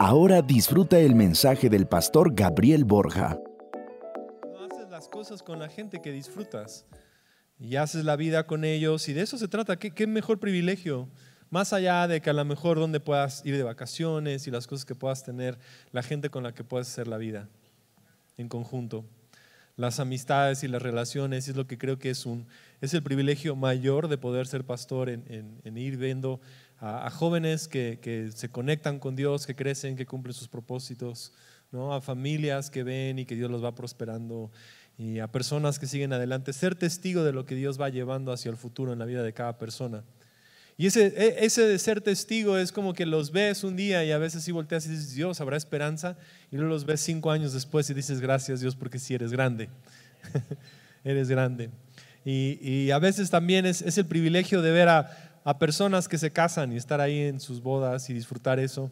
Ahora disfruta el mensaje del pastor Gabriel Borja. No haces las cosas con la gente que disfrutas y haces la vida con ellos y de eso se trata. ¿Qué, qué mejor privilegio? Más allá de que a lo mejor donde puedas ir de vacaciones y las cosas que puedas tener, la gente con la que puedas hacer la vida en conjunto. Las amistades y las relaciones es lo que creo que es, un, es el privilegio mayor de poder ser pastor en, en, en ir viendo a, jóvenes que, se conectan con Dios, que crecen, que cumplen sus propósitos, ¿no? a familias que ven y que Dios los va prosperando y a personas que siguen adelante, ser testigo de lo que Dios va llevando hacia el futuro en la vida de cada persona. Y ese, e, ese de ser testigo es como que los ves un día y a veces sí volteas y dices, Dios, habrá esperanza. Y luego los ves cinco años después y dices, gracias Dios porque sí eres grande. eres grande. Y, y, a veces también es, es el privilegio de ver a, a personas que se casan y estar ahí en sus bodas y disfrutar eso.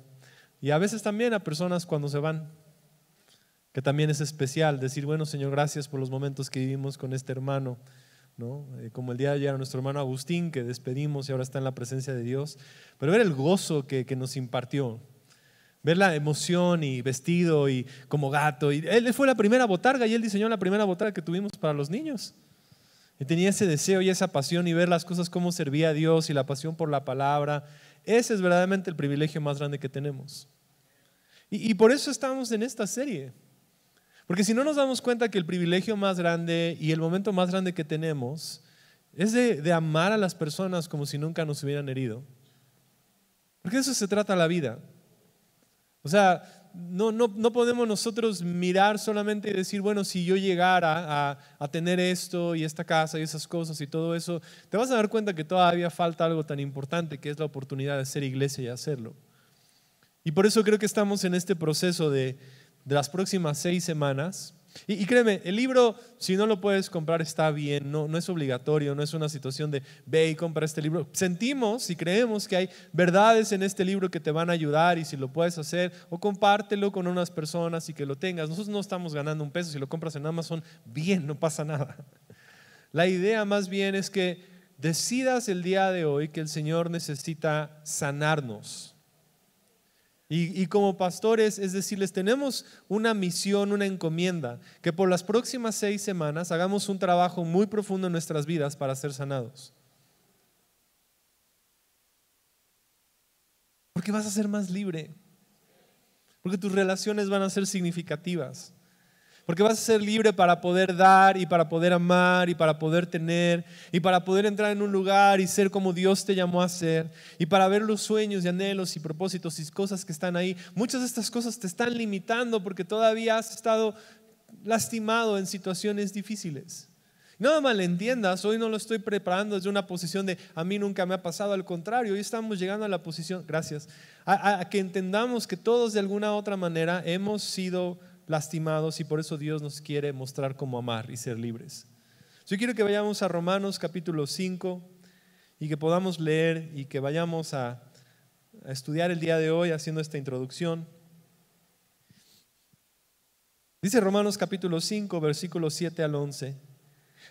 Y a veces también a personas cuando se van, que también es especial decir, bueno Señor, gracias por los momentos que vivimos con este hermano. ¿no? Eh, como el día de ayer a nuestro hermano Agustín, que despedimos y ahora está en la presencia de Dios, pero ver el gozo que, que nos impartió, ver la emoción y vestido y como gato. Y él fue la primera botarga y él diseñó la primera botarga que tuvimos para los niños. Y tenía ese deseo y esa pasión y ver las cosas cómo servía a Dios y la pasión por la palabra. Ese es verdaderamente el privilegio más grande que tenemos. Y, y por eso estamos en esta serie. Porque si no nos damos cuenta que el privilegio más grande y el momento más grande que tenemos es de, de amar a las personas como si nunca nos hubieran herido. Porque de eso se trata la vida. O sea, no, no, no, podemos nosotros mirar solamente y decir, bueno, si yo llegara a, tener esto y esta casa y esas cosas y todo eso, te vas a dar cuenta que todavía falta algo tan importante que es la oportunidad de ser iglesia y hacerlo. Y por eso creo que estamos en este proceso de las próximas seis semanas y, créeme, el libro, si no lo puedes comprar, está bien, no, no es obligatorio, no es una situación de ve y compra este libro. Sentimos y creemos que hay verdades en este libro que te van a ayudar y si lo puedes hacer, o compártelo con unas personas y que lo tengas. Nosotros no estamos ganando un peso, si lo compras en Amazon, bien, no pasa nada. La idea más bien es que decidas el día de hoy que el Señor necesita sanarnos y, como pastores, es decirles, tenemos una misión, una encomienda, que por las próximas seis semanas hagamos un trabajo muy profundo en nuestras vidas para ser sanados. Porque vas a ser más libre, porque tus relaciones van a ser significativas. Porque vas a ser libre para poder dar y para poder amar y para poder tener y para poder entrar en un lugar y ser como Dios te llamó a ser y para ver los sueños y anhelos y propósitos y cosas que están ahí. Muchas de estas cosas te están limitando porque todavía has estado lastimado en situaciones difíciles. No malentiendas, hoy no lo estoy preparando desde una posición de a mí nunca me ha pasado, al contrario, hoy estamos llegando a la posición, gracias, a, a que entendamos que todos de alguna u otra manera hemos sido lastimados y por eso Dios nos quiere mostrar cómo amar y ser libres. Yo quiero que vayamos a Romanos capítulo 5 y que podamos leer y que vayamos a, a estudiar el día de hoy haciendo esta introducción. Dice Romanos capítulo 5, versículos 7 al 11.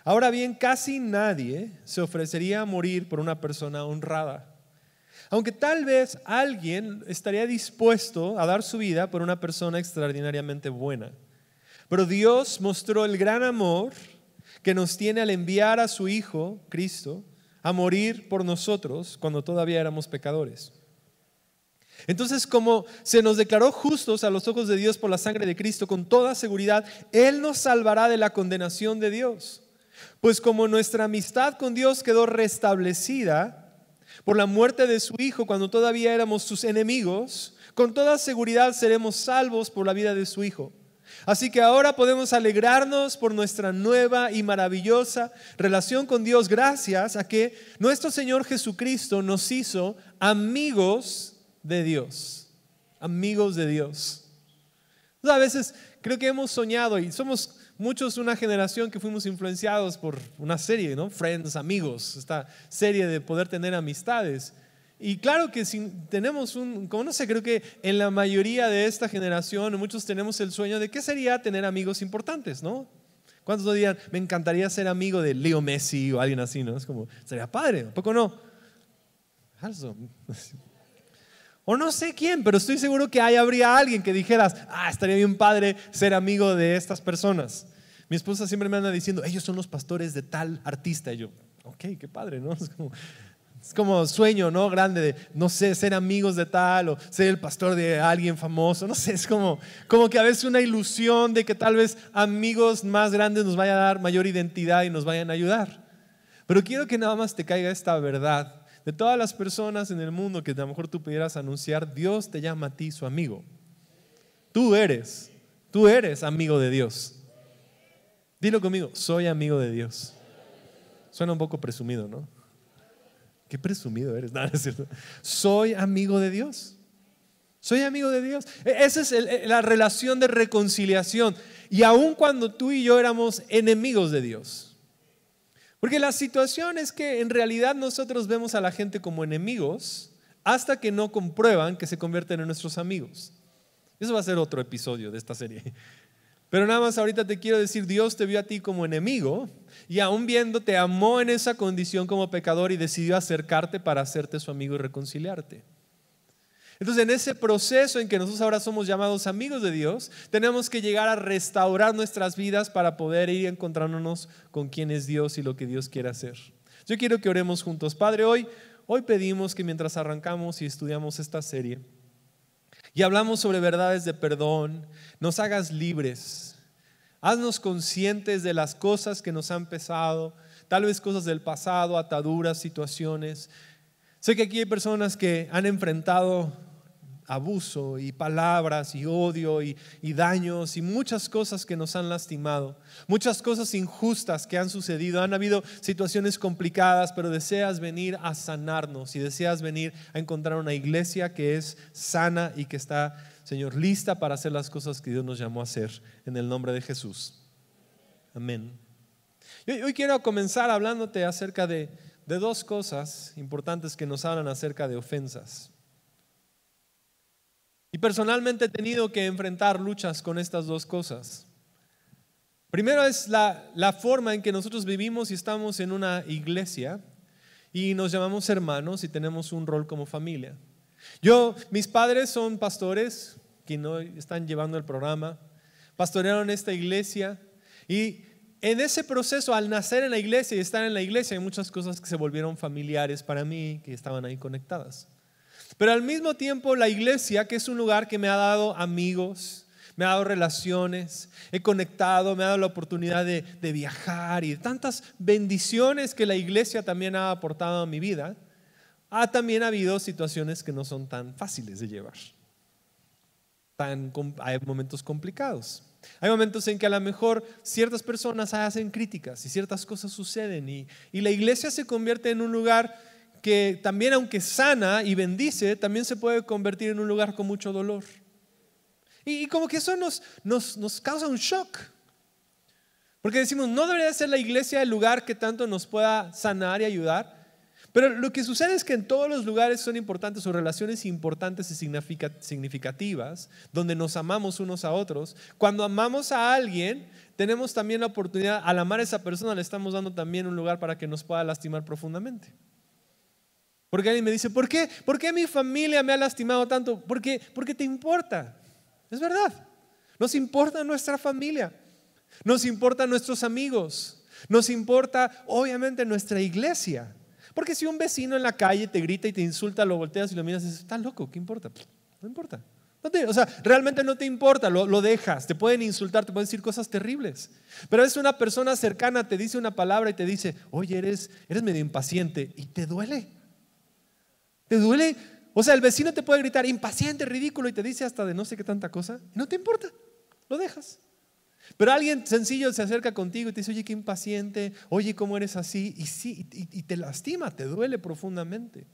Ahora bien, casi nadie se ofrecería a morir por una persona honrada aunque tal vez alguien estaría dispuesto a dar su vida por una persona extraordinariamente buena. Pero Dios mostró el gran amor que nos tiene al enviar a su Hijo, Cristo, a morir por nosotros cuando todavía éramos pecadores. Entonces, como se nos declaró justos a los ojos de Dios por la sangre de Cristo, con toda seguridad, Él nos salvará de la condenación de Dios. Pues como nuestra amistad con Dios quedó restablecida, por la muerte de su Hijo cuando todavía éramos sus enemigos, con toda seguridad seremos salvos por la vida de su Hijo. Así que ahora podemos alegrarnos por nuestra nueva y maravillosa relación con Dios gracias a que nuestro Señor Jesucristo nos hizo amigos de Dios. Amigos de Dios. A veces creo que hemos soñado y somos muchos una generación que fuimos influenciados por una serie, ¿no? Friends, amigos, esta serie de poder tener amistades. Y claro que si tenemos un, como no sé, creo que en la mayoría de esta generación muchos tenemos el sueño de qué sería tener amigos importantes, ¿no? ¿Cuántos dirían, me encantaría ser amigo de Leo Messi o alguien así, ¿no? Es como, sería padre, ¿un poco no? O no sé quién, pero estoy seguro que ahí habría alguien que dijeras, ah, estaría bien padre ser amigo de estas personas. Mi esposa siempre me anda diciendo, ellos son los pastores de tal artista. Y yo, ok, qué padre, ¿no? Es como, sueño, ¿no? Grande de, no sé, ser amigos de tal o ser el pastor de alguien famoso. No sé, es como, como que a veces una ilusión de que tal vez amigos más grandes nos vayan a dar mayor identidad y nos vayan a ayudar. Pero quiero que nada más te caiga esta verdad. De todas las personas en el mundo que a lo mejor tú pudieras anunciar, Dios te llama a ti su amigo. Tú eres, tú eres amigo de Dios. Dilo conmigo, soy amigo de Dios. Suena un poco presumido, ¿no? Qué presumido eres. No, cierto. Soy amigo de Dios. Soy amigo de Dios. E, esa es la relación de reconciliación. Y aun cuando tú y yo éramos enemigos de Dios. Porque la situación es que en realidad nosotros vemos a la gente como enemigos hasta que no comprueban que se convierten en nuestros amigos. Eso va a ser otro episodio de esta serie. Pero nada más ahorita te quiero decir, Dios te vio a ti como enemigo y aún viendo te amó en esa condición como pecador y decidió acercarte para hacerte su amigo y reconciliarte. Entonces, en ese proceso en que nosotros ahora somos llamados amigos de Dios, tenemos que llegar a restaurar nuestras vidas para poder ir encontrándonos con quién es Dios y lo que Dios quiere hacer. Yo quiero que oremos juntos. Padre, hoy, hoy pedimos que mientras arrancamos y estudiamos esta serie y hablamos sobre verdades de perdón, nos hagas libres. Haznos conscientes de las cosas que nos han pesado, tal vez cosas del pasado, ataduras, situaciones. Sé que aquí hay personas que han enfrentado abuso y palabras y odio y, daños y muchas cosas que nos han lastimado, muchas cosas injustas que han sucedido. Han habido situaciones complicadas, pero deseas venir a sanarnos y deseas venir a encontrar una iglesia que es sana y que está, Señor, lista para hacer las cosas que Dios nos llamó a hacer en el nombre de Jesús. Amén. Hoy quiero comenzar hablándote acerca de, de dos cosas importantes que nos hablan acerca de ofensas. Y personalmente he tenido que enfrentar luchas con estas dos cosas. Primero es la, la, forma en que nosotros vivimos y estamos en una iglesia y nos llamamos hermanos y tenemos un rol como familia. Yo, mis padres son pastores, que no están llevando el programa, pastorearon esta iglesia y en ese proceso, al nacer en la iglesia y estar en la iglesia, hay muchas cosas que se volvieron familiares para mí, que estaban ahí conectadas. Pero al mismo tiempo la iglesia, que es un lugar que me ha dado amigos, me ha dado relaciones, he conectado, me ha dado la oportunidad de, viajar y de tantas bendiciones que la iglesia también ha aportado a mi vida, ha también habido situaciones que no son tan fáciles de llevar. Tan, hay momentos complicados. Hay momentos en que a lo mejor ciertas personas hacen críticas y ciertas cosas suceden y, y la iglesia se convierte en un lugar que también aunque sana y bendice, también se puede convertir en un lugar con mucho dolor. Y, como que eso nos, nos, nos causa un shock. Porque decimos, no debería ser la iglesia el lugar que tanto nos pueda sanar y ayudar. Pero lo que sucede es que en todos los lugares son importantes o relaciones importantes y significativas, donde nos amamos unos a otros. Cuando amamos a alguien, tenemos también la oportunidad, al amar a esa persona, le estamos dando también un lugar para que nos pueda lastimar profundamente. Porque alguien me dice, ¿por qué? ¿Por qué mi familia me ha lastimado tanto? Porque, porque te importa. Es verdad. Nos importa nuestra familia. Nos importa nuestros amigos. Nos importa, obviamente, nuestra iglesia. Porque si un vecino en la calle te grita y te insulta, lo volteas y lo miras y dices, está loco, ¿qué importa? No importa. o sea, realmente no te importa, lo, lo, dejas. Te pueden insultar, te pueden decir cosas terribles. Pero es una persona cercana, te dice una palabra y te dice, oye, eres, eres medio impaciente y te duele. ¿Te duele? O sea, el vecino te puede gritar impaciente, ridículo y te dice hasta de no sé qué tanta cosa. no te importa, lo dejas. Pero alguien sencillo se acerca contigo y te dice, oye, qué impaciente, oye, ¿cómo eres así? Y sí, y, te lastima, te duele profundamente.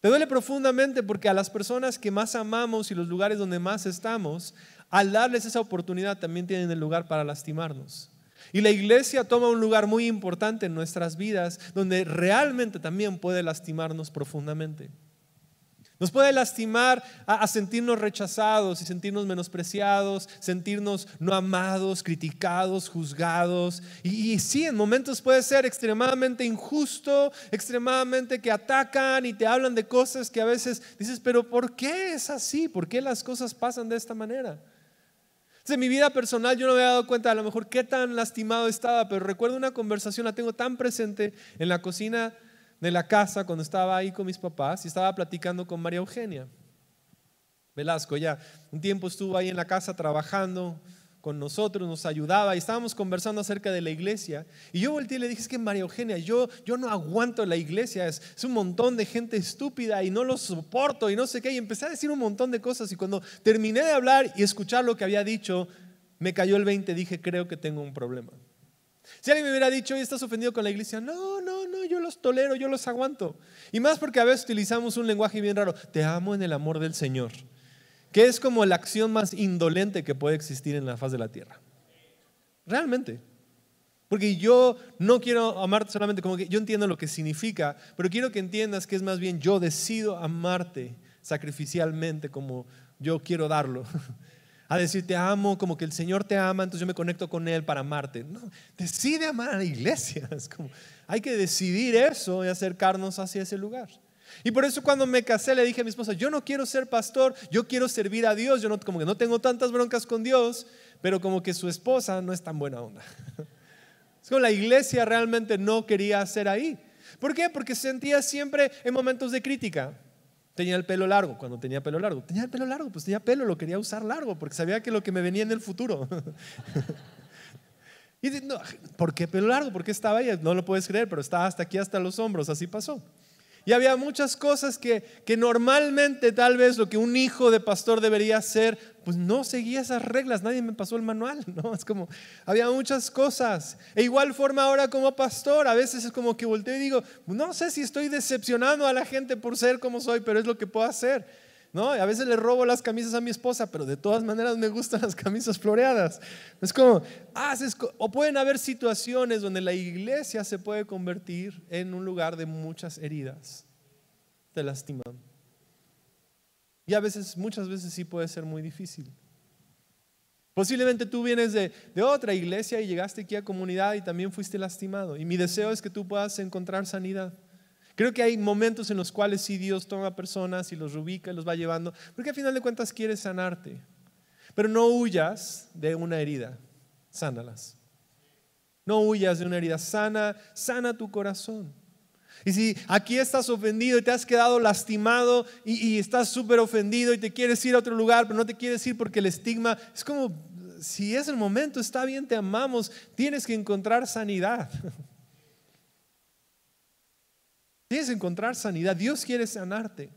Te duele profundamente porque a las personas que más amamos y los lugares donde más estamos, al darles esa oportunidad también tienen el lugar para lastimarnos. Y la iglesia toma un lugar muy importante en nuestras vidas donde realmente también puede lastimarnos profundamente. Nos puede lastimar a, sentirnos rechazados y sentirnos menospreciados, sentirnos no amados, criticados, juzgados. Y, sí, en momentos puede ser extremadamente injusto, extremadamente que atacan y te hablan de cosas que a veces dices, pero ¿por qué es así? ¿Por qué las cosas pasan de esta manera? En mi vida personal yo no me había dado cuenta a lo mejor qué tan lastimado estaba, pero recuerdo una conversación, la tengo tan presente en la cocina de la casa cuando estaba ahí con mis papás y estaba platicando con María Eugenia Velasco. Ya un tiempo estuvo ahí en la casa trabajando con nosotros, nos ayudaba y estábamos conversando acerca de la iglesia. Y yo volteé y le dije, es que María Eugenia, yo, yo no aguanto la iglesia, es, es un montón de gente estúpida y no lo soporto y no sé qué. Y empecé a decir un montón de cosas y cuando terminé de hablar y escuchar lo que había dicho, me cayó el 20, dije, creo que tengo un problema. Si alguien me hubiera dicho, hoy estás ofendido con la iglesia, no, no, no, yo los tolero, yo los aguanto. Y más porque a veces utilizamos un lenguaje bien raro, te amo en el amor del Señor, que es como la acción más indolente que puede existir en la faz de la tierra. Realmente. Porque yo no quiero amarte solamente como que yo entiendo lo que significa, pero quiero que entiendas que es más bien yo decido amarte sacrificialmente como yo quiero darlo. a decir te amo, como que el Señor te ama, entonces yo me conecto con Él para amarte. No, decide amar a la iglesia. Es como, hay que decidir eso y acercarnos hacia ese lugar. Y por eso cuando me casé le dije a mi esposa, yo no quiero ser pastor, yo quiero servir a Dios, yo no, como que no tengo tantas broncas con Dios, pero como que su esposa no es tan buena onda. Es como la iglesia realmente no quería ser ahí. ¿Por qué? Porque sentía siempre en momentos de crítica. Tenía el pelo largo, cuando tenía pelo largo. Tenía el pelo largo, pues tenía pelo, lo quería usar largo, porque sabía que lo que me venía en el futuro. y ¿por qué pelo largo? ¿Por qué estaba ahí? No lo puedes creer, pero estaba hasta aquí, hasta los hombros, así pasó. Y había muchas cosas que, que normalmente tal vez lo que un hijo de pastor debería hacer, pues no seguía esas reglas, nadie me pasó el manual, ¿no? Es como, había muchas cosas. E igual forma ahora como pastor, a veces es como que volteo y digo, no sé si estoy decepcionando a la gente por ser como soy, pero es lo que puedo hacer. ¿No? A veces le robo las camisas a mi esposa, pero de todas maneras me gustan las camisas floreadas. Es como, haces, o pueden haber situaciones donde la iglesia se puede convertir en un lugar de muchas heridas. Te lastiman. Y a veces, muchas veces sí puede ser muy difícil. Posiblemente tú vienes de, de, otra iglesia y llegaste aquí a comunidad y también fuiste lastimado. Y mi deseo es que tú puedas encontrar sanidad. Creo que hay momentos en los cuales sí Dios toma personas y los ubica y los va llevando, porque al final de cuentas quiere sanarte. Pero no huyas de una herida, sánalas. No huyas de una herida, sana, sana tu corazón. Y si aquí estás ofendido y te has quedado lastimado y, y estás súper ofendido y te quieres ir a otro lugar, pero no te quieres ir porque el estigma es como, si es el momento, está bien, te amamos, tienes que encontrar sanidad. Tienes encontrar sanidad. Dios quiere sanarte.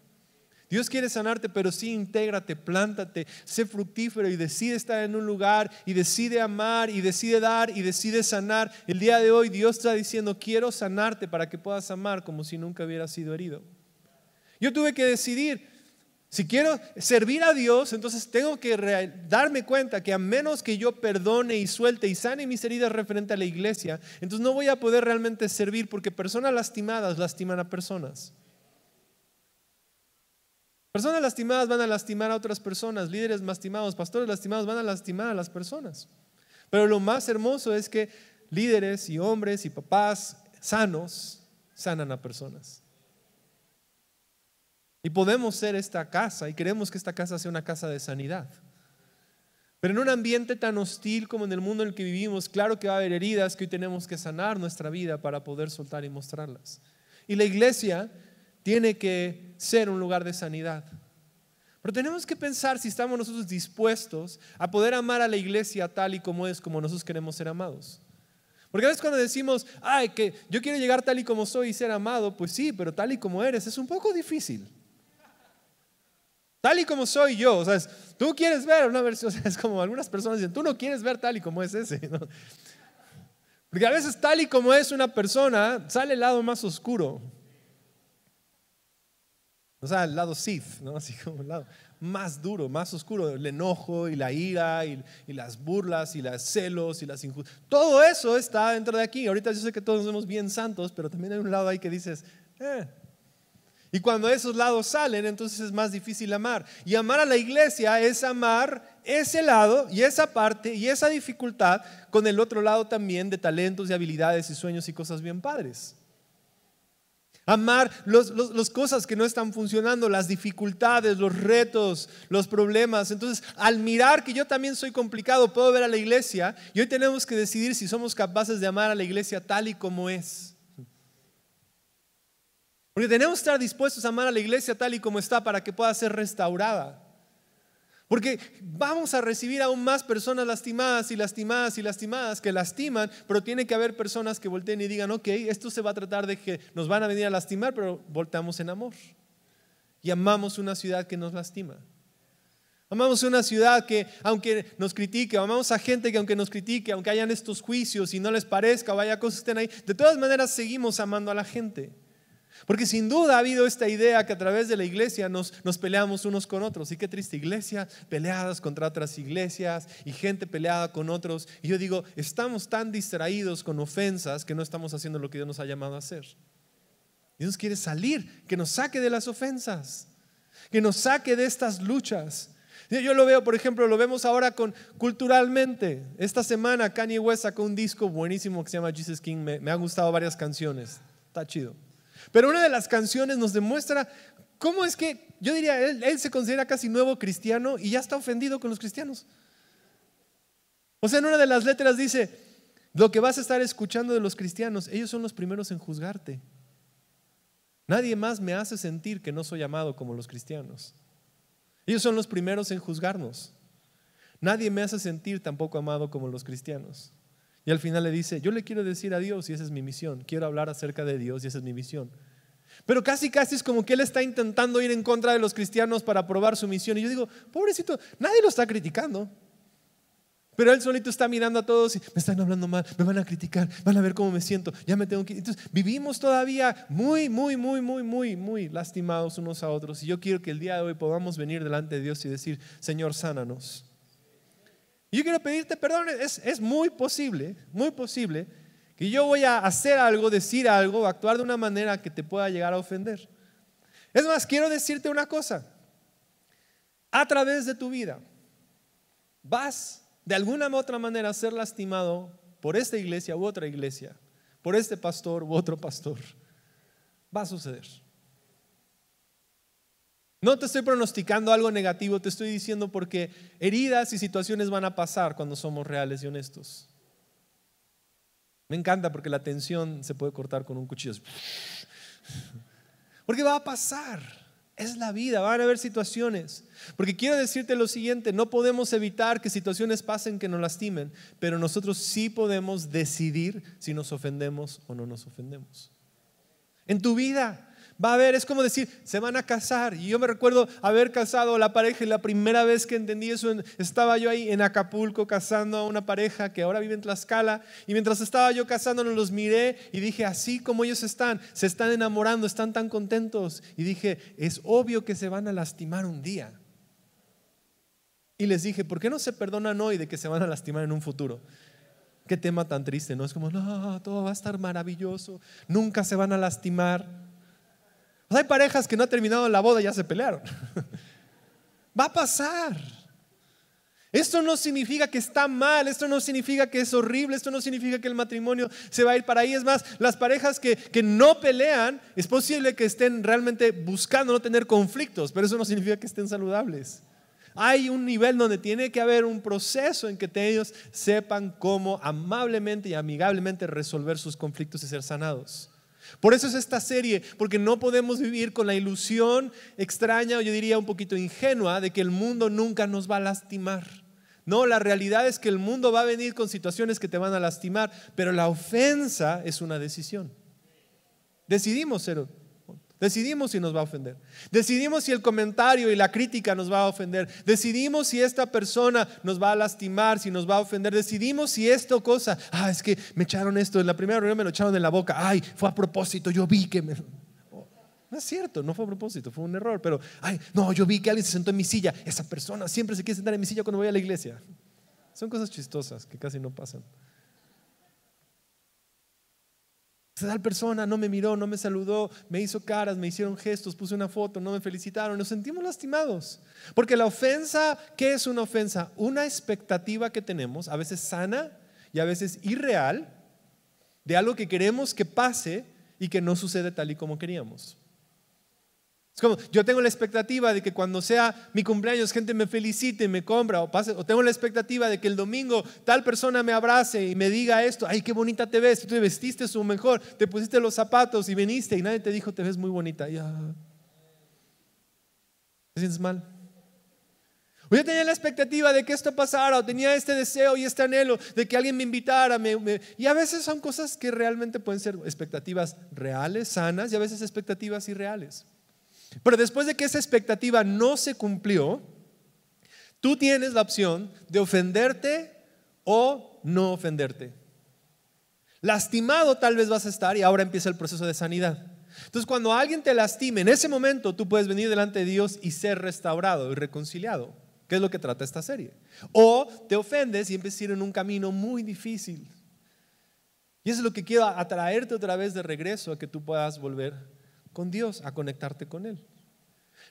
Dios quiere sanarte, pero sí intégrate, plántate, sé fructífero y decide estar en un lugar y decide amar y decide dar y decide sanar. El día de hoy Dios está diciendo, quiero sanarte para que puedas amar como si nunca hubieras sido herido. Yo tuve que decidir, si quiero servir a Dios, entonces tengo que darme cuenta que a menos que yo perdone y suelte y sane mis heridas referente a la iglesia, entonces no voy a poder realmente servir porque personas lastimadas lastiman a personas. Personas lastimadas van a lastimar a otras personas, líderes lastimados, pastores lastimados van a lastimar a las personas. Pero lo más hermoso es que líderes y hombres y papás sanos sanan a personas. Y podemos ser esta casa y queremos que esta casa sea una casa de sanidad. Pero en un ambiente tan hostil como en el mundo en el que vivimos, claro que va a haber heridas que hoy tenemos que sanar nuestra vida para poder soltar y mostrarlas. Y la iglesia tiene que ser un lugar de sanidad. Pero tenemos que pensar si estamos nosotros dispuestos a poder amar a la iglesia tal y como es, como nosotros queremos ser amados. Porque a veces cuando decimos, ay, que yo quiero llegar tal y como soy y ser amado, pues sí, pero tal y como eres es un poco difícil. Tal y como soy yo, o sea, tú quieres ver una versión, o sea, es como algunas personas dicen, tú no quieres ver tal y como es ese. Porque a veces tal y como es una persona, sale el lado más oscuro. O sea, el lado Sith, ¿no? Así como el lado más duro, más oscuro, el enojo y la ira y, las burlas y los celos y las injusticias. Todo eso está dentro de aquí. Ahorita yo sé que todos somos bien santos, pero también hay un lado ahí que dices, eh. Y cuando esos lados salen, entonces es más difícil amar. Y amar a la iglesia es amar ese lado y esa parte y esa dificultad con el otro lado también de talentos y habilidades y sueños y cosas bien padres. Amar las cosas que no están funcionando, las dificultades, los retos, los problemas. Entonces, al mirar que yo también soy complicado, puedo ver a la iglesia y hoy tenemos que decidir si somos capaces de amar a la iglesia tal y como es. Porque tenemos que estar dispuestos a amar a la iglesia tal y como está para que pueda ser restaurada. Porque vamos a recibir aún más personas lastimadas y lastimadas y lastimadas que lastiman, pero tiene que haber personas que volteen y digan, ok, esto se va a tratar de que nos van a venir a lastimar, pero voltamos en amor. Y amamos una ciudad que nos lastima. Amamos una ciudad que aunque nos critique, amamos a gente que aunque nos critique, aunque hayan estos juicios y no les parezca o haya cosas que estén ahí, de todas maneras seguimos amando a la gente. Porque sin duda ha habido esta idea que a través de la iglesia nos, nos, peleamos unos con otros. Y qué triste, iglesia peleadas contra otras iglesias y gente peleada con otros. Y yo digo, estamos tan distraídos con ofensas que no estamos haciendo lo que Dios nos ha llamado a hacer. Dios quiere salir, que nos saque de las ofensas, que nos saque de estas luchas. Yo lo veo, por ejemplo, lo vemos ahora con culturalmente. Esta semana Kanye West sacó un disco buenísimo que se llama Jesus King. Me, me han gustado varias canciones. Está chido. Pero una de las canciones nos demuestra cómo es que, yo diría, él, se considera casi nuevo cristiano y ya está ofendido con los cristianos. O sea, en una de las letras dice, lo que vas a estar escuchando de los cristianos, ellos son los primeros en juzgarte. Nadie más me hace sentir que no soy amado como los cristianos. Ellos son los primeros en juzgarnos. Nadie me hace sentir tampoco amado como los cristianos. Y al final le dice, yo le quiero decir a Dios y esa es mi misión. Quiero hablar acerca de Dios y esa es mi misión. Pero casi, casi es como que él está intentando ir en contra de los cristianos para probar su misión. Y yo digo, pobrecito, nadie lo está criticando. Pero él solito está mirando a todos y me están hablando mal, me van a criticar, van a ver cómo me siento, ya me tengo que... Entonces, vivimos todavía muy, muy, muy, muy, muy, muy lastimados unos a otros. Y yo quiero que el día de hoy podamos venir delante de Dios y decir, Señor, sánanos. Yo quiero pedirte perdón, es, es muy posible, muy posible que yo voy a hacer algo, decir algo, actuar de una manera que te pueda llegar a ofender. Es más, quiero decirte una cosa. A través de tu vida vas de alguna u otra manera a ser lastimado por esta iglesia u otra iglesia, por este pastor u otro pastor. Va a suceder. No te estoy pronosticando algo negativo, te estoy diciendo porque heridas y situaciones van a pasar cuando somos reales y honestos. Me encanta porque la tensión se puede cortar con un cuchillo. Porque va a pasar. Es la vida, van a haber situaciones. Porque quiero decirte lo siguiente, no podemos evitar que situaciones pasen que nos lastimen, pero nosotros sí podemos decidir si nos ofendemos o no nos ofendemos. En tu vida, Va a haber, es como decir, se van a casar. Y yo me recuerdo haber casado a la pareja y la primera vez que entendí eso, estaba yo ahí en Acapulco casando a una pareja que ahora vive en Tlaxcala. Y mientras estaba yo casándonos, los miré y dije, así como ellos están, se están enamorando, están tan contentos. Y dije, es obvio que se van a lastimar un día. Y les dije, ¿por qué no se perdonan hoy de que se van a lastimar en un futuro? Qué tema tan triste, ¿no? Es como, no, todo va a estar maravilloso, nunca se van a lastimar. Hay parejas que no han terminado la boda y ya se pelearon. Va a pasar. Esto no significa que está mal, esto no significa que es horrible, esto no significa que el matrimonio se va a ir para ahí. Es más, las parejas que, que no pelean, es posible que estén realmente buscando no tener conflictos, pero eso no significa que estén saludables. Hay un nivel donde tiene que haber un proceso en que ellos sepan cómo amablemente y amigablemente resolver sus conflictos y ser sanados. Por eso es esta serie, porque no podemos vivir con la ilusión extraña, o yo diría un poquito ingenua, de que el mundo nunca nos va a lastimar. No, la realidad es que el mundo va a venir con situaciones que te van a lastimar, pero la ofensa es una decisión. Decidimos ser Decidimos si nos va a ofender. Decidimos si el comentario y la crítica nos va a ofender. Decidimos si esta persona nos va a lastimar, si nos va a ofender. Decidimos si esto cosa, ah, es que me echaron esto, en la primera reunión me lo echaron en la boca, ay, fue a propósito, yo vi que me... No es cierto, no fue a propósito, fue un error, pero, ay, no, yo vi que alguien se sentó en mi silla. Esa persona siempre se quiere sentar en mi silla cuando voy a la iglesia. Son cosas chistosas que casi no pasan. Tal persona no me miró, no me saludó, me hizo caras, me hicieron gestos, puse una foto, no me felicitaron, nos sentimos lastimados. Porque la ofensa, ¿qué es una ofensa? Una expectativa que tenemos, a veces sana y a veces irreal, de algo que queremos que pase y que no sucede tal y como queríamos. Es como, yo tengo la expectativa de que cuando sea mi cumpleaños gente me felicite, me compra o pase, o tengo la expectativa de que el domingo tal persona me abrace y me diga esto, ay, qué bonita te ves, tú te vestiste su mejor, te pusiste los zapatos y viniste y nadie te dijo, te ves muy bonita. Ya. ¿Te sientes mal? O yo tenía la expectativa de que esto pasara, o tenía este deseo y este anhelo de que alguien me invitara. y a veces son cosas que realmente pueden ser expectativas reales, sanas, y a veces expectativas irreales. Pero después de que esa expectativa no se cumplió, tú tienes la opción de ofenderte o no ofenderte. Lastimado tal vez vas a estar y ahora empieza el proceso de sanidad. Entonces cuando alguien te lastime, en ese momento tú puedes venir delante de Dios y ser restaurado y reconciliado, que es lo que trata esta serie. O te ofendes y empiezas a ir en un camino muy difícil. Y eso es lo que quiero atraerte otra vez de regreso a que tú puedas volver con Dios, a conectarte con Él.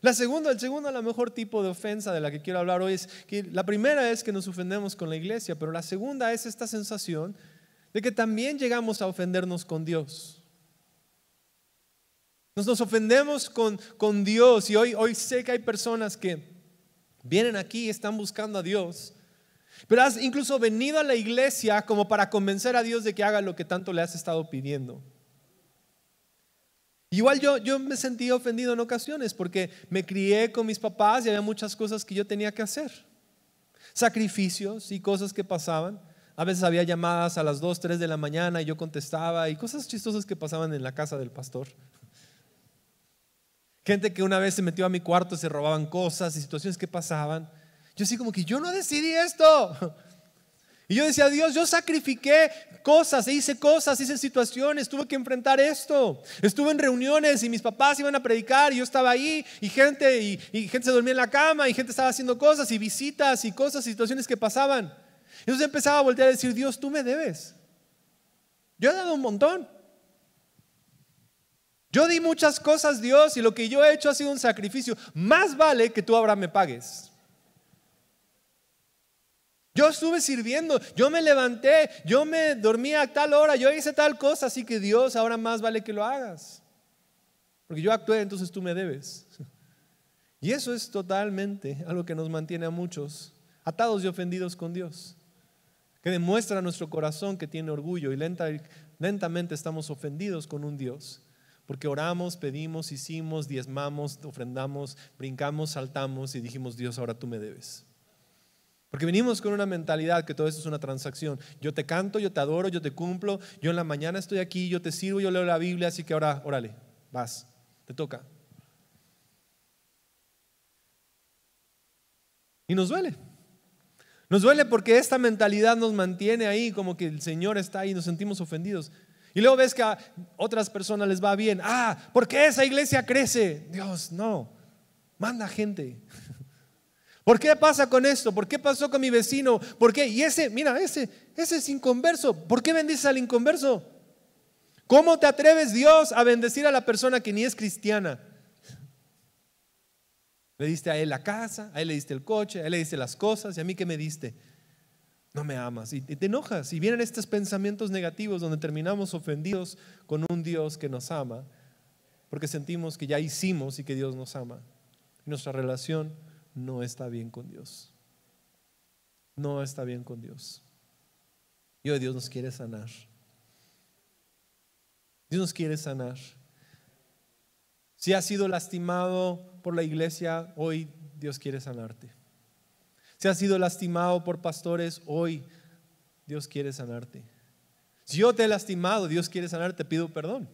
La segunda, el segundo, a mejor tipo de ofensa de la que quiero hablar hoy es que la primera es que nos ofendemos con la iglesia, pero la segunda es esta sensación de que también llegamos a ofendernos con Dios. Nos, nos ofendemos con, con Dios y hoy, hoy sé que hay personas que vienen aquí y están buscando a Dios, pero has incluso venido a la iglesia como para convencer a Dios de que haga lo que tanto le has estado pidiendo. Igual yo, yo me sentí ofendido en ocasiones porque me crié con mis papás y había muchas cosas que yo tenía que hacer. Sacrificios y cosas que pasaban. A veces había llamadas a las 2, 3 de la mañana y yo contestaba y cosas chistosas que pasaban en la casa del pastor. Gente que una vez se metió a mi cuarto, se robaban cosas y situaciones que pasaban. Yo así como que yo no decidí esto. Y yo decía, Dios, yo sacrifiqué cosas, hice cosas, hice situaciones, tuve que enfrentar esto. Estuve en reuniones y mis papás iban a predicar y yo estaba ahí y gente, y, gente se dormía en la cama y gente estaba haciendo cosas y visitas y cosas, situaciones que pasaban. Entonces empezaba a voltear a decir, Dios, tú me debes. Yo he dado un montón. Yo di muchas cosas, Dios, y lo que yo he hecho ha sido un sacrificio. Más vale que tú ahora me pagues. Yo estuve sirviendo, yo me levanté, yo me dormí a tal hora, yo hice tal cosa, así que Dios ahora más vale que lo hagas. Porque yo actué, entonces tú me debes. Y eso es totalmente algo que nos mantiene a muchos atados y ofendidos con Dios. Que demuestra a nuestro corazón que tiene orgullo y lentamente estamos ofendidos con un Dios. Porque oramos, pedimos, hicimos, diezmamos, ofrendamos, brincamos, saltamos y dijimos, Dios, ahora tú me debes. Porque venimos con una mentalidad que todo esto es una transacción. Yo te canto, yo te adoro, yo te cumplo, yo en la mañana estoy aquí, yo te sirvo, yo leo la Biblia, así que ahora, órale, vas, te toca. Y nos duele. Nos duele porque esta mentalidad nos mantiene ahí como que el Señor está ahí y nos sentimos ofendidos. Y luego ves que a otras personas les va bien. Ah, ¿por qué esa iglesia crece? Dios, no. Manda gente. ¿Por qué pasa con esto? ¿Por qué pasó con mi vecino? ¿Por qué? Y ese, mira, ese, ese es inconverso. ¿Por qué bendices al inconverso? ¿Cómo te atreves Dios a bendecir a la persona que ni es cristiana? Le diste a él la casa, a él le diste el coche, a él le diste las cosas y a mí qué me diste. No me amas y te enojas y vienen estos pensamientos negativos donde terminamos ofendidos con un Dios que nos ama porque sentimos que ya hicimos y que Dios nos ama. nuestra relación no está bien con Dios. No está bien con Dios. Y hoy Dios nos quiere sanar. Dios nos quiere sanar. Si has sido lastimado por la iglesia, hoy Dios quiere sanarte. Si has sido lastimado por pastores, hoy Dios quiere sanarte. Si yo te he lastimado, Dios quiere sanarte, te pido perdón.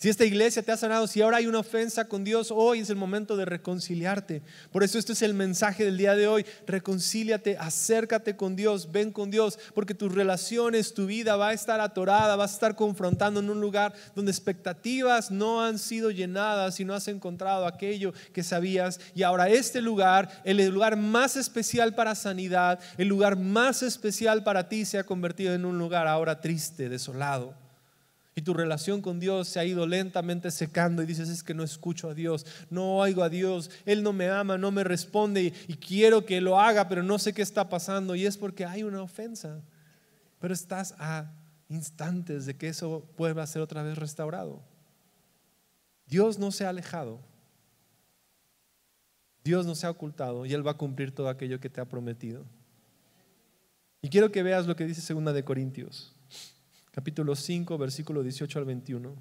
Si esta iglesia te ha sanado, si ahora hay una ofensa con Dios, hoy es el momento de reconciliarte. Por eso este es el mensaje del día de hoy. Reconcíliate, acércate con Dios, ven con Dios, porque tus relaciones, tu vida va a estar atorada, vas a estar confrontando en un lugar donde expectativas no han sido llenadas y no has encontrado aquello que sabías. Y ahora este lugar, el lugar más especial para sanidad, el lugar más especial para ti se ha convertido en un lugar ahora triste, desolado. Y tu relación con Dios se ha ido lentamente secando y dices, es que no escucho a Dios, no oigo a Dios, Él no me ama, no me responde y, quiero que lo haga, pero no sé qué está pasando y es porque hay una ofensa. Pero estás a instantes de que eso vuelva a ser otra vez restaurado. Dios no se ha alejado. Dios no se ha ocultado y Él va a cumplir todo aquello que te ha prometido. Y quiero que veas lo que dice Segunda de Corintios, capítulo 5, versículo 18 al 21.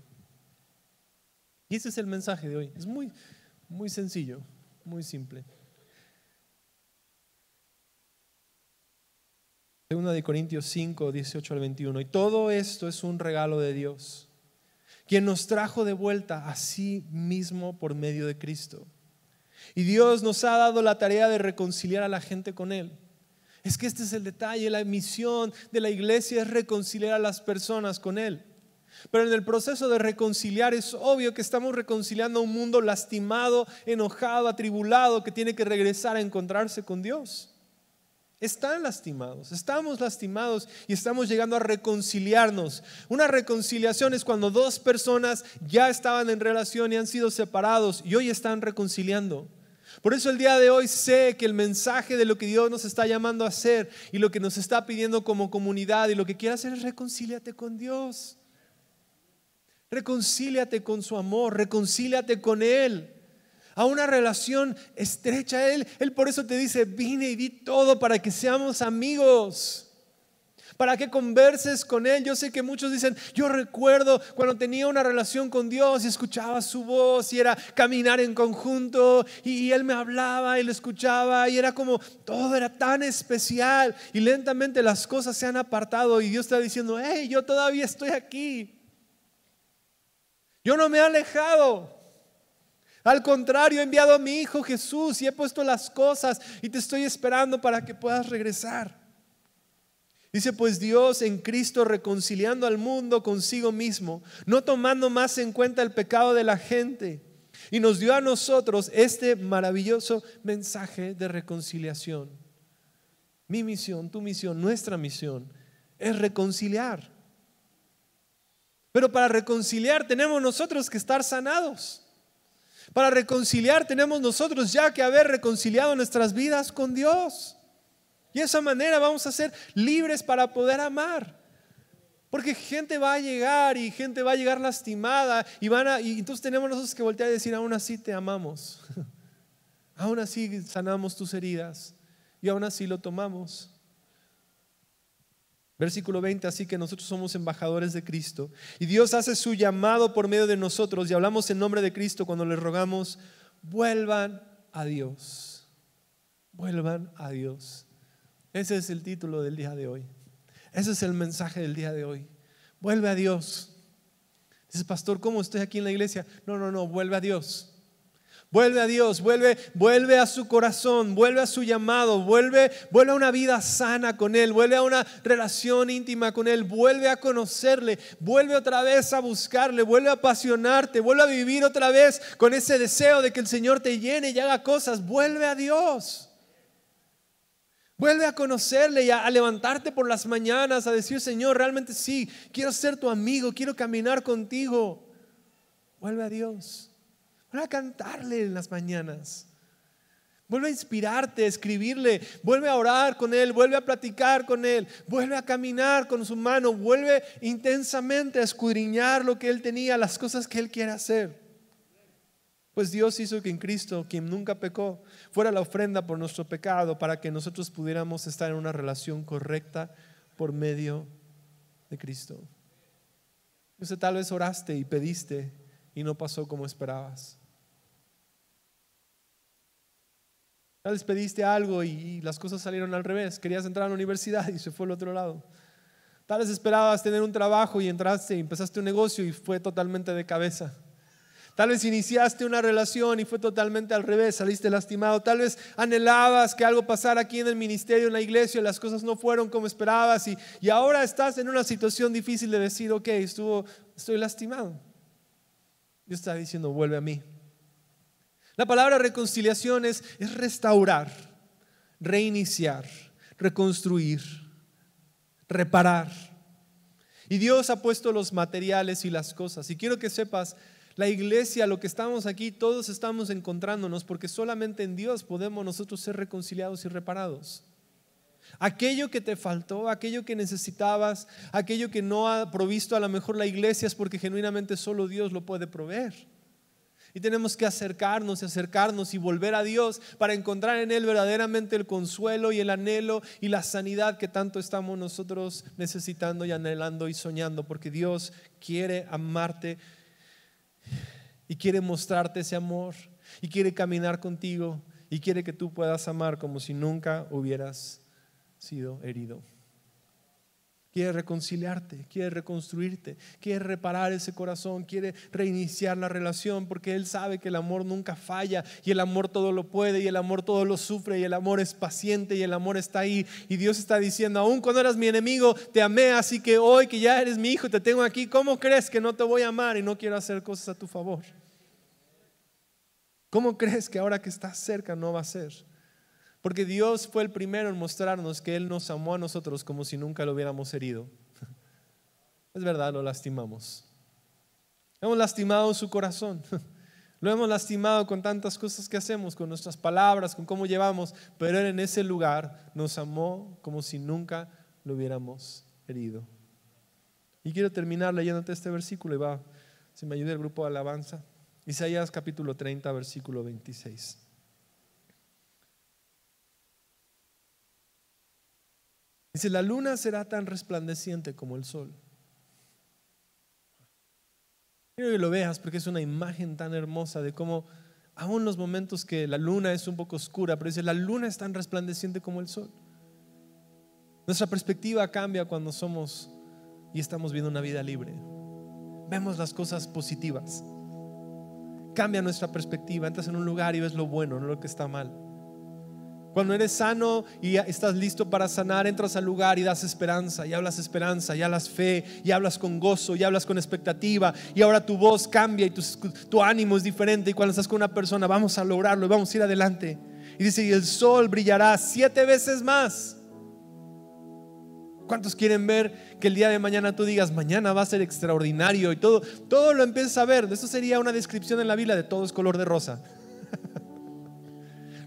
Y ese es el mensaje de hoy. Es muy, muy sencillo, muy simple. Segunda de Corintios 5, 18 al 21. Y todo esto es un regalo de Dios, quien nos trajo de vuelta a sí mismo por medio de Cristo. Y Dios nos ha dado la tarea de reconciliar a la gente con Él. Es que este es el detalle, la misión de la iglesia es reconciliar a las personas con Él. Pero en el proceso de reconciliar es obvio que estamos reconciliando a un mundo lastimado, enojado, atribulado, que tiene que regresar a encontrarse con Dios. Están lastimados, estamos lastimados y estamos llegando a reconciliarnos. Una reconciliación es cuando dos personas ya estaban en relación y han sido separados y hoy están reconciliando. Por eso el día de hoy sé que el mensaje de lo que Dios nos está llamando a hacer y lo que nos está pidiendo como comunidad y lo que quiere hacer es reconcíliate con Dios. Reconcíliate con su amor, reconcíliate con Él a una relación estrecha. Él, él por eso te dice, vine y di todo para que seamos amigos para que converses con Él. Yo sé que muchos dicen, yo recuerdo cuando tenía una relación con Dios y escuchaba su voz y era caminar en conjunto y, Él me hablaba y lo escuchaba y era como, todo era tan especial y lentamente las cosas se han apartado y Dios está diciendo, hey, yo todavía estoy aquí. Yo no me he alejado. Al contrario, he enviado a mi Hijo Jesús y he puesto las cosas y te estoy esperando para que puedas regresar. Dice, pues Dios en Cristo reconciliando al mundo consigo mismo, no tomando más en cuenta el pecado de la gente, y nos dio a nosotros este maravilloso mensaje de reconciliación. Mi misión, tu misión, nuestra misión es reconciliar. Pero para reconciliar tenemos nosotros que estar sanados. Para reconciliar tenemos nosotros ya que haber reconciliado nuestras vidas con Dios. Y de esa manera vamos a ser libres para poder amar. Porque gente va a llegar y gente va a llegar lastimada y van a y entonces tenemos nosotros que voltear y decir, aún así te amamos. aún así sanamos tus heridas y aún así lo tomamos. Versículo 20, así que nosotros somos embajadores de Cristo y Dios hace su llamado por medio de nosotros y hablamos en nombre de Cristo cuando le rogamos, vuelvan a Dios, vuelvan a Dios. Ese es el título del día de hoy, ese es el mensaje del día de hoy, vuelve a Dios. Dice, pastor, ¿cómo estoy aquí en la iglesia? No, no, no, vuelve a Dios. Vuelve a Dios, vuelve, vuelve a su corazón, vuelve a su llamado, vuelve, vuelve a una vida sana con Él, vuelve a una relación íntima con Él, vuelve a conocerle, vuelve otra vez a buscarle, vuelve a apasionarte, vuelve a vivir otra vez con ese deseo de que el Señor te llene y haga cosas, vuelve a Dios. Vuelve a conocerle y a, levantarte por las mañanas, a decir, Señor, realmente sí, quiero ser tu amigo, quiero caminar contigo. Vuelve a Dios. Vuelve a cantarle en las mañanas. Vuelve a inspirarte, a escribirle, vuelve a orar con Él, vuelve a platicar con Él, vuelve a caminar con su mano, vuelve intensamente a escudriñar lo que Él tenía, las cosas que Él quiere hacer. Pues Dios hizo que en Cristo, quien nunca pecó, fuera la ofrenda por nuestro pecado para que nosotros pudiéramos estar en una relación correcta por medio de Cristo. Entonces tal vez oraste y pediste y no pasó como esperabas. Tal vez pediste algo y las cosas salieron al revés. Querías entrar a la universidad y se fue al otro lado. Tal vez esperabas tener un trabajo y entraste y empezaste un negocio y fue totalmente de cabeza. Tal vez iniciaste una relación y fue totalmente al revés, saliste lastimado. Tal vez anhelabas que algo pasara aquí en el ministerio, en la iglesia, y las cosas no fueron como esperabas y, y ahora estás en una situación difícil de decir, ok, estuvo, estoy lastimado. Dios está diciendo, vuelve a mí. La palabra reconciliación es, es restaurar, reiniciar, reconstruir, reparar. Y Dios ha puesto los materiales y las cosas. Y quiero que sepas, la iglesia, lo que estamos aquí, todos estamos encontrándonos porque solamente en Dios podemos nosotros ser reconciliados y reparados. Aquello que te faltó, aquello que necesitabas, aquello que no ha provisto a lo mejor la iglesia es porque genuinamente solo Dios lo puede proveer. Y tenemos que acercarnos y acercarnos y volver a Dios para encontrar en Él verdaderamente el consuelo y el anhelo y la sanidad que tanto estamos nosotros necesitando y anhelando y soñando, porque Dios quiere amarte y quiere mostrarte ese amor y quiere caminar contigo y quiere que tú puedas amar como si nunca hubieras sido herido quiere reconciliarte, quiere reconstruirte, quiere reparar ese corazón, quiere reiniciar la relación, porque Él sabe que el amor nunca falla y el amor todo lo puede y el amor todo lo sufre y el amor es paciente y el amor está ahí. Y Dios está diciendo, aún cuando eras mi enemigo, te amé, así que hoy que ya eres mi hijo, te tengo aquí, ¿cómo crees que no te voy a amar y no quiero hacer cosas a tu favor? ¿Cómo crees que ahora que estás cerca no va a ser? Porque Dios fue el primero en mostrarnos que Él nos amó a nosotros como si nunca lo hubiéramos herido. Es verdad, lo lastimamos. Hemos lastimado su corazón. Lo hemos lastimado con tantas cosas que hacemos, con nuestras palabras, con cómo llevamos, pero Él en ese lugar nos amó como si nunca lo hubiéramos herido. Y quiero terminar leyéndote este versículo y va, si me ayuda el grupo de alabanza. Isaías capítulo 30, versículo 26. Dice, la luna será tan resplandeciente como el sol. Quiero que lo veas porque es una imagen tan hermosa de cómo, aún los momentos que la luna es un poco oscura, pero dice, la luna es tan resplandeciente como el sol. Nuestra perspectiva cambia cuando somos y estamos viendo una vida libre. Vemos las cosas positivas. Cambia nuestra perspectiva. Entras en un lugar y ves lo bueno, no lo que está mal. Cuando eres sano y estás listo para sanar, entras al lugar y das esperanza, y hablas esperanza, y hablas fe, y hablas con gozo, y hablas con expectativa, y ahora tu voz cambia y tu, ánimo es diferente. Y cuando estás con una persona, vamos a lograrlo y vamos a ir adelante. Y dice, y el sol brillará siete veces más. ¿Cuántos quieren ver que el día de mañana tú digas, mañana va a ser extraordinario y todo, todo lo empiezas a ver? Eso sería una descripción en la Biblia de todo es color de rosa.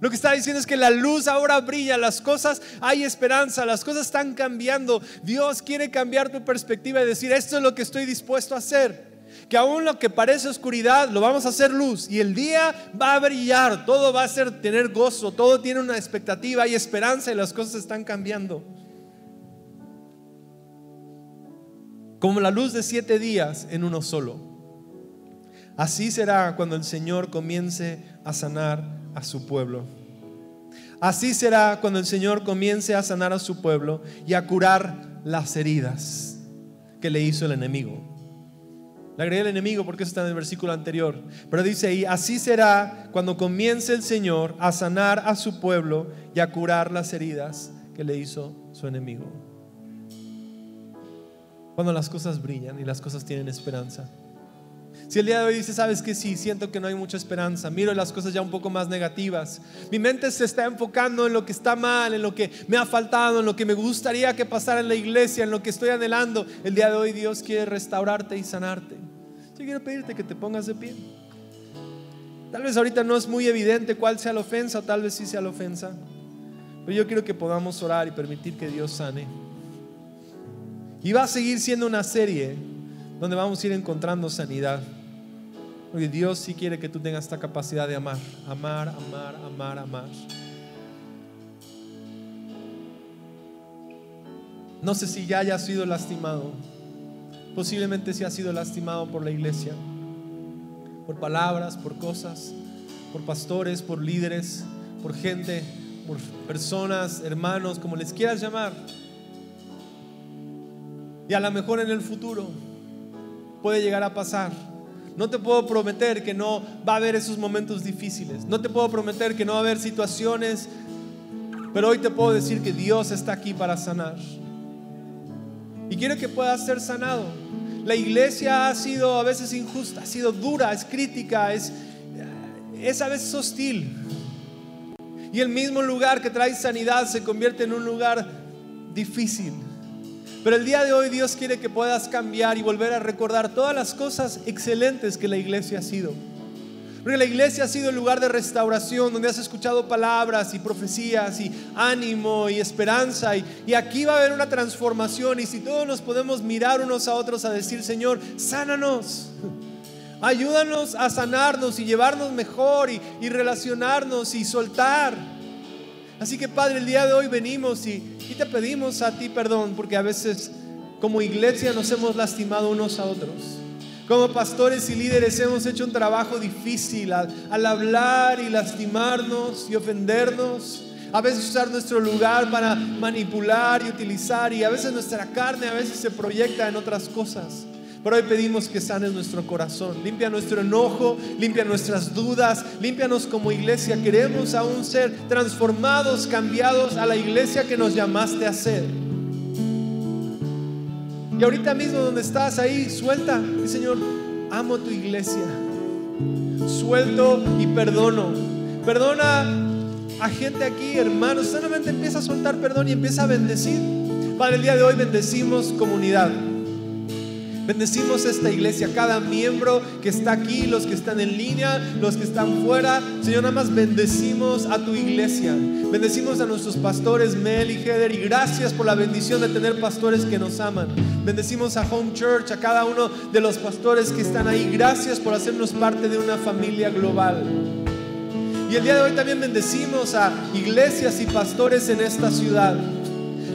Lo que está diciendo es que la luz ahora brilla, las cosas, hay esperanza, las cosas están cambiando. Dios quiere cambiar tu perspectiva y decir, esto es lo que estoy dispuesto a hacer. Que aún lo que parece oscuridad lo vamos a hacer luz y el día va a brillar, todo va a ser tener gozo, todo tiene una expectativa, hay esperanza y las cosas están cambiando. Como la luz de siete días en uno solo. Así será cuando el Señor comience a sanar a su pueblo. Así será cuando el Señor comience a sanar a su pueblo y a curar las heridas que le hizo el enemigo. Le agregué el enemigo porque eso está en el versículo anterior. Pero dice ahí, así será cuando comience el Señor a sanar a su pueblo y a curar las heridas que le hizo su enemigo. Cuando las cosas brillan y las cosas tienen esperanza. Si el día de hoy dice, sabes que sí, siento que no hay mucha esperanza, miro las cosas ya un poco más negativas. Mi mente se está enfocando en lo que está mal, en lo que me ha faltado, en lo que me gustaría que pasara en la iglesia, en lo que estoy anhelando. El día de hoy Dios quiere restaurarte y sanarte. Yo quiero pedirte que te pongas de pie. Tal vez ahorita no es muy evidente cuál sea la ofensa, tal vez sí sea la ofensa. Pero yo quiero que podamos orar y permitir que Dios sane. Y va a seguir siendo una serie donde vamos a ir encontrando sanidad. Dios sí quiere que tú tengas esta capacidad de amar, amar, amar, amar, amar. No sé si ya hayas sido lastimado. Posiblemente si has sido lastimado por la iglesia, por palabras, por cosas, por pastores, por líderes, por gente, por personas, hermanos, como les quieras llamar. Y a lo mejor en el futuro puede llegar a pasar no te puedo prometer que no va a haber esos momentos difíciles. No te puedo prometer que no va a haber situaciones. Pero hoy te puedo decir que Dios está aquí para sanar. Y quiero que puedas ser sanado. La iglesia ha sido a veces injusta, ha sido dura, es crítica, es, es a veces hostil. Y el mismo lugar que trae sanidad se convierte en un lugar difícil. Pero el día de hoy Dios quiere que puedas cambiar y volver a recordar todas las cosas excelentes que la iglesia ha sido. Porque la iglesia ha sido el lugar de restauración donde has escuchado palabras y profecías y ánimo y esperanza. Y, y, aquí va a haber una transformación. Y si todos nos podemos mirar unos a otros a decir, Señor, sánanos. Ayúdanos a sanarnos y llevarnos mejor y, y relacionarnos y soltar. Así que Padre, el día de hoy venimos y, y te pedimos a ti perdón porque a veces como iglesia nos hemos lastimado unos a otros. Como pastores y líderes hemos hecho un trabajo difícil al, al, hablar y lastimarnos y ofendernos. A veces usar nuestro lugar para manipular y utilizar y a veces nuestra carne a veces se proyecta en otras cosas. Pero hoy pedimos que sanes nuestro corazón, limpia nuestro enojo, limpia nuestras dudas, límpianos como iglesia. Queremos aún ser transformados, cambiados a la iglesia que nos llamaste a ser. Y ahorita mismo donde estás ahí, suelta, y Señor, amo tu iglesia. Suelto y perdono. Perdona a gente aquí, hermanos. Solamente empieza a soltar perdón y empieza a bendecir. Padre, el día de hoy bendecimos comunidad. Bendecimos esta iglesia, cada miembro que está aquí, los que están en línea, los que están fuera. Señor, nada más bendecimos a tu iglesia. Bendecimos a nuestros pastores Mel y Heather y gracias por la bendición de tener pastores que nos aman. Bendecimos a Home Church, a cada uno de los pastores que están ahí. Gracias por hacernos parte de una familia global. Y el día de hoy también bendecimos a iglesias y pastores en esta ciudad.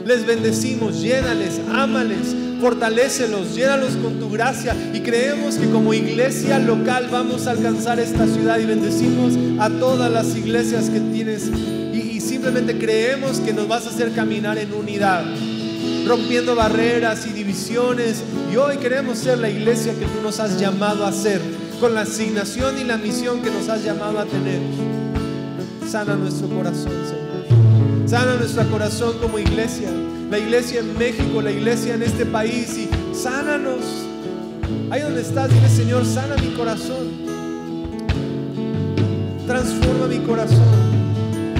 Les bendecimos, llénales, ámales, fortalécelos, llénalos con tu gracia y creemos que como iglesia local vamos a alcanzar esta ciudad y bendecimos a todas las iglesias que tienes y, y simplemente creemos que nos vas a hacer caminar en unidad, rompiendo barreras y divisiones y hoy queremos ser la iglesia que tú nos has llamado a ser con la asignación y la misión que nos has llamado a tener. Sana nuestro corazón, Señor. Sana nuestro corazón como iglesia, la iglesia en México, la iglesia en este país y sánanos. Ahí donde estás, dile Señor, sana mi corazón. Transforma mi corazón.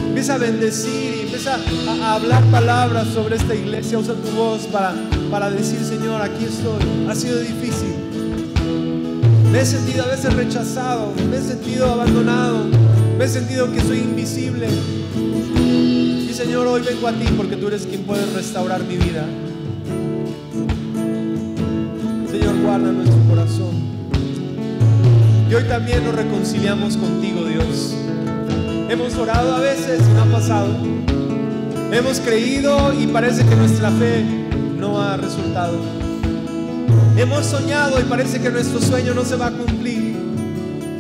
Empieza a bendecir y empieza a, a, hablar palabras sobre esta iglesia. Usa tu voz para, para decir, Señor, aquí estoy. Ha sido difícil. Me he sentido a veces rechazado, me he sentido abandonado, me he sentido que soy invisible. Señor, hoy vengo a ti porque tú eres quien puede restaurar mi vida. Señor, guarda nuestro corazón. Y hoy también nos reconciliamos contigo, Dios. Hemos orado a veces y no ha pasado. Hemos creído y parece que nuestra fe no ha resultado. Hemos soñado y parece que nuestro sueño no se va a cumplir.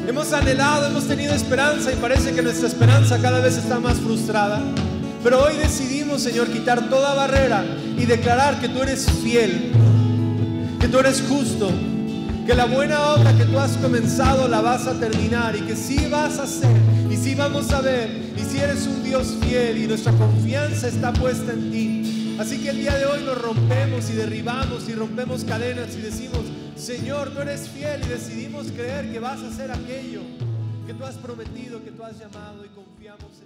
Hemos anhelado, hemos tenido esperanza y parece que nuestra esperanza cada vez está más frustrada. Pero hoy decidimos, Señor, quitar toda barrera y declarar que tú eres fiel, que tú eres justo, que la buena obra que tú has comenzado la vas a terminar y que sí vas a hacer y sí vamos a ver y si eres un Dios fiel y nuestra confianza está puesta en ti. Así que el día de hoy nos rompemos y derribamos y rompemos cadenas y decimos, Señor, tú eres fiel y decidimos creer que vas a hacer aquello que tú has prometido, que tú has llamado y confiamos en.